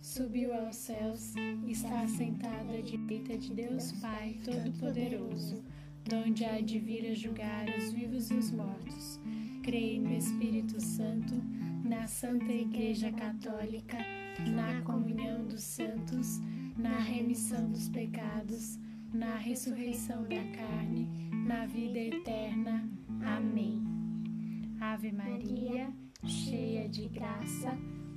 subiu aos céus, está sentado à direita de Deus Pai Todo-Poderoso, donde há de vir a julgar os vivos e os mortos. Creio no Espírito Santo, na Santa Igreja Católica, na comunhão dos santos, na remissão dos pecados, na ressurreição da carne, na vida eterna. Amém. Ave Maria, cheia de graça,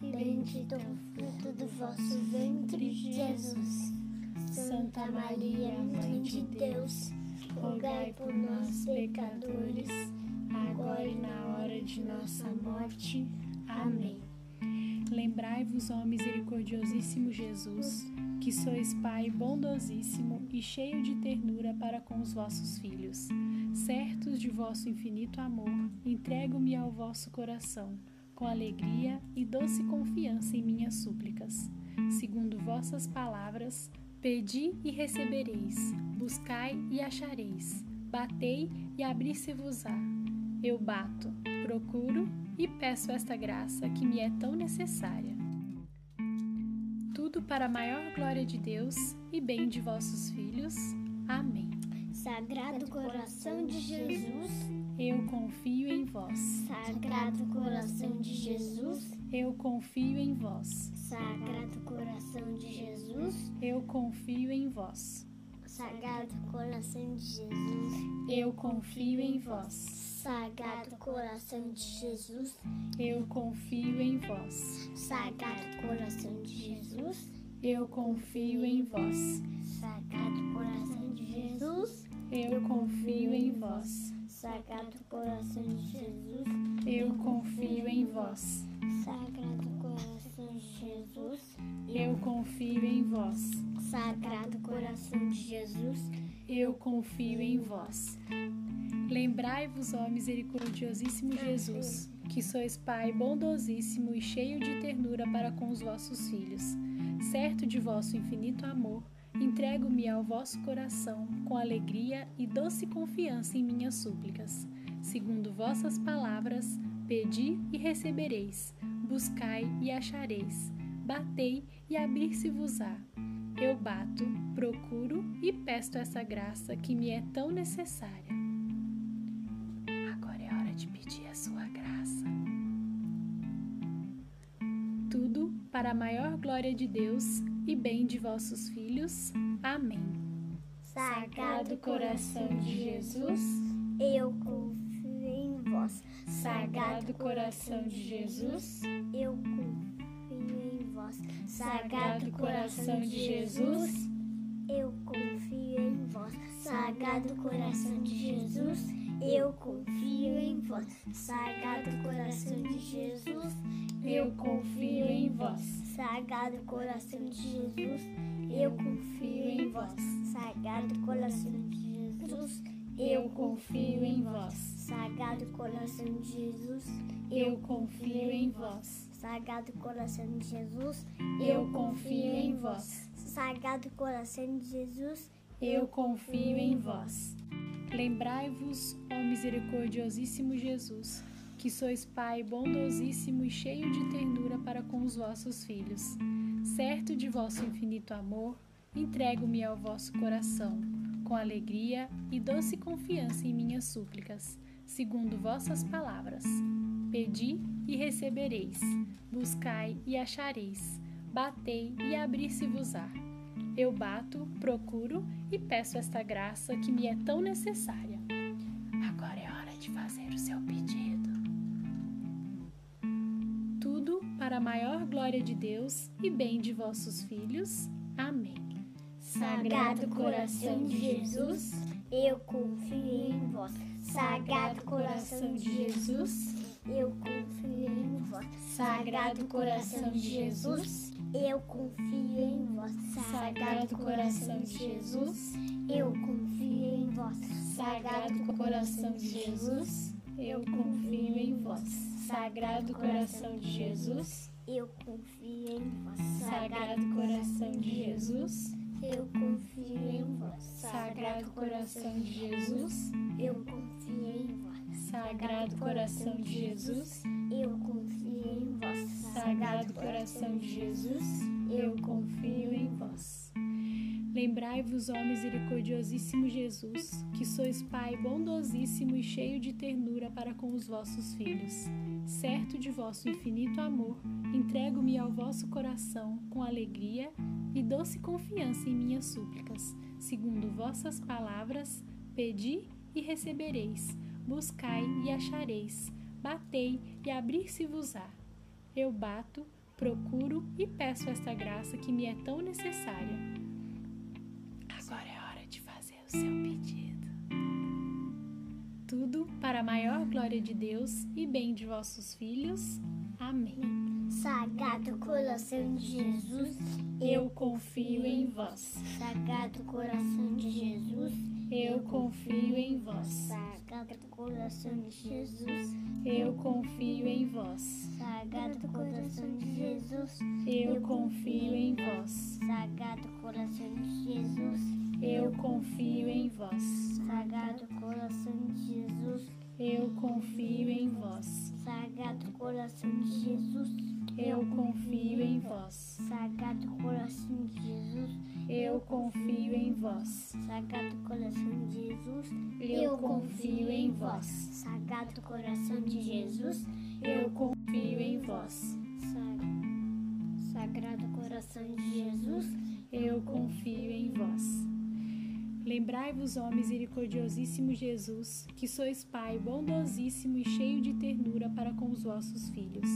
bendito o fruto do vosso ventre, Jesus. Santa Maria, Mãe de Deus, rogai por nós, pecadores, agora e na hora de nossa morte. Amém. Lembrai-vos, ó misericordiosíssimo Jesus, que sois Pai bondosíssimo e cheio de ternura para com os vossos filhos. Certos de vosso infinito amor, entrego-me ao vosso coração com alegria e doce confiança em minhas súplicas. Segundo vossas palavras, pedi e recebereis, buscai e achareis, batei e abrir-se-vos-á. Eu bato, procuro e peço esta graça que me é tão necessária. Tudo para a maior glória de Deus e bem de vossos filhos. Amém. Sagrado coração de Jesus, eu confio em vós. Sagrado coração de Jesus, eu confio em vós. Sagrado coração de Jesus, eu confio em vós. Sagrado coração de Jesus, eu confio em vós. Sagrado coração de Jesus, eu confio em vós. Sagrado coração de Jesus, eu confio em vós. Sagrado coração de Jesus, eu confio em vós. Sagrado coração de Jesus, eu confio em vós. Sagrado coração de Jesus, eu confio em vós. Sagrado coração de Jesus, eu confio em vós. Lembrai-vos, ó misericordiosíssimo Jesus, que sois Pai bondosíssimo e cheio de ternura para com os vossos filhos. Certo de vosso infinito amor, Entrego-me ao vosso coração com alegria e doce confiança em minhas súplicas. Segundo vossas palavras, pedi e recebereis, buscai e achareis, batei e abrir-se-vos-á. Eu bato, procuro e peço essa graça que me é tão necessária. Agora é hora de pedir a sua graça. Tudo para a maior glória de Deus e bem de vossos filhos. Amém. Sagrado coração de Jesus, eu confio em vós. Sagrado coração de Jesus, eu confio em vós. Sagrado coração de Jesus, eu confio em vós. Sagrado coração de Jesus, eu confio em vós. Sagrado coração de Jesus, eu confio em vós. Sagrado coração de Jesus, eu confio em vós. Sagrado coração de Jesus, eu confio em vós. Sagrado coração de Jesus, eu confio em vós. Sagrado coração de Jesus, eu confio em vós. Sagrado coração de Jesus, eu confio em vós. Lembrai-vos, ó misericordiosíssimo Jesus, que sois Pai bondosíssimo e cheio de ternura para com os vossos filhos. Certo de vosso infinito amor, entrego-me ao vosso coração, com alegria e doce confiança em minhas súplicas, segundo vossas palavras. Pedi e recebereis, buscai e achareis, batei e abrir-se-vos-á. Eu bato, procuro e peço esta graça que me é tão necessária. Agora é hora de fazer o seu pedido. Tudo para a maior glória de Deus e bem de vossos filhos. Amém. Sagrado coração de Jesus, eu confio em vós. Sagrado coração de Jesus, eu confio em vós. Sagrado coração de Jesus, eu confio em vós. Sagrado coração de Jesus, eu confio em vós. Sagrado coração de Jesus, eu confio em vós. Sagrado coração de Jesus, eu confio em vós. Sagrado coração de Jesus, eu confio em vós. Sagrado coração de Jesus, eu confio em vós. Sagrado coração de Jesus, eu confio. Sagrado coração de Jesus, eu confio em vós. Lembrai-vos, ó misericordiosíssimo Jesus, que sois Pai bondosíssimo e cheio de ternura para com os vossos filhos. Certo de vosso infinito amor, entrego-me ao vosso coração com alegria e doce confiança em minhas súplicas. Segundo vossas palavras, pedi e recebereis, buscai e achareis, batei e abrir-se-vos-á. Eu bato, procuro e peço esta graça que me é tão necessária. Agora é hora de fazer o seu pedido. Tudo para a maior glória de Deus e bem de vossos filhos. Amém. Sagrado coração de Jesus, Eu confio em vós. Sagrado coração de Jesus, Eu confio em vós. Sagrado coração de Jesus, Eu confio em vós. Sagrado coração de Jesus, Eu confio em vós. Sagrado coração de Jesus, Eu confio em vós. Sagrado coração de Jesus, Eu confio em vós. Sagrado coração de Jesus, Eu confio em vós. Sagrado coração de Jesus, Eu confio em vós. Sagrado coração de Jesus, Eu confio em vós. Sagrado coração de Jesus, Eu confio em vós. Sa- Sagrado coração de Jesus, Eu confio em vós. Lembrai-vos, ó misericordiosíssimo Jesus, que sois Pai bondosíssimo e cheio de ternura para com os vossos filhos.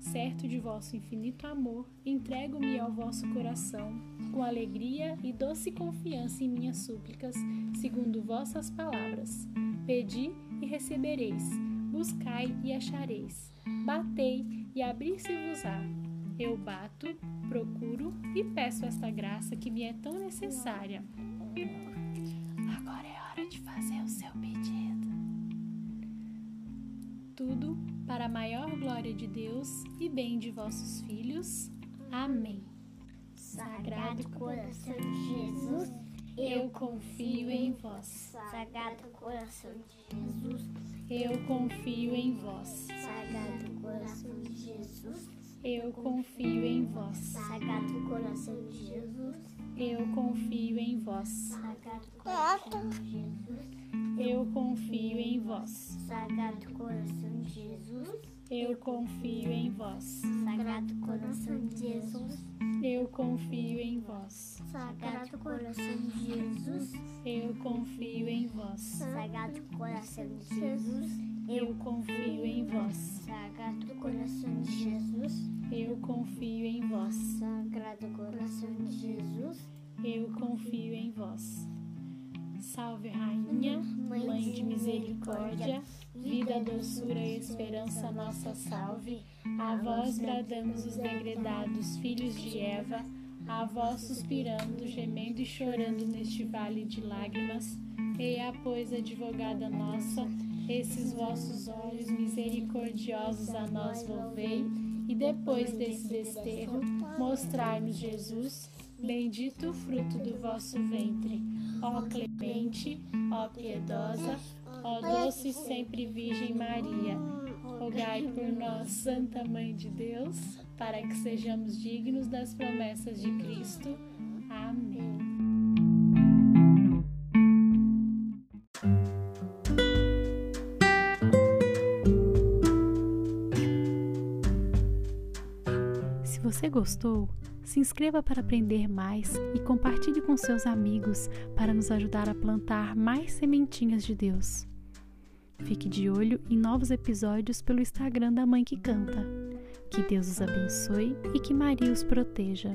Certo de vosso infinito amor, entrego-me ao vosso coração, com alegria e doce confiança em minhas súplicas, segundo vossas palavras. Pedi e recebereis, buscai e achareis, batei e abrir-se-vos-á. Eu bato, procuro e peço esta graça que me é tão necessária. Agora é hora de fazer o seu pedido. Tudo para a maior glória de Deus e bem de vossos filhos. Amém. Sagrado coração de confio em vós. Sagrado coração de Jesus, Eu confio em vós. Sagrado coração de Jesus, Eu confio em vós. Sagrado coração de Jesus, Eu confio em vós. Sagrado coração de Jesus, Eu confio em vós. Sagrado coração de Jesus, Eu confio em vós. Sagrado coração de Jesus, Eu confio em vós. Sagrado coração de Jesus, Eu confio em vós. Sagrado coração de Jesus, Eu confio em vós. Sagrado coração de Jesus, Eu confio em vós. Sagrado coração de Jesus, Eu confio em vós. Salve, Rainha, Mãe de misericórdia, vida, doçura e esperança, nossa salve. A vós bradamos os degredados filhos de Eva, a vós suspirando, gemendo e chorando neste vale de lágrimas. Eia, pois, advogada nossa, esses vossos olhos misericordiosos a nós volvei, e depois desse desterro, mostrai-nos Jesus, Bendito o fruto do vosso ventre, ó clemente, ó piedosa, ó doce e sempre Virgem Maria. Rogai por nós, Santa Mãe de Deus, para que sejamos dignos das promessas de Cristo. Amém. Se você gostou, se inscreva para aprender mais e compartilhe com seus amigos para nos ajudar a plantar mais sementinhas de Deus. Fique de olho em novos episódios pelo Instagram da Mãe que Canta. Que Deus os abençoe e que Maria os proteja.